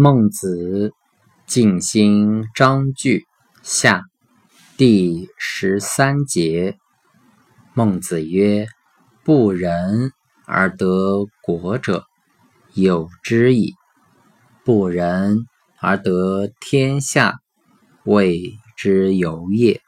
孟子《静心章句下》第十三节，孟子曰：“不仁而得国者，有之矣；不仁而得天下，谓之有也。”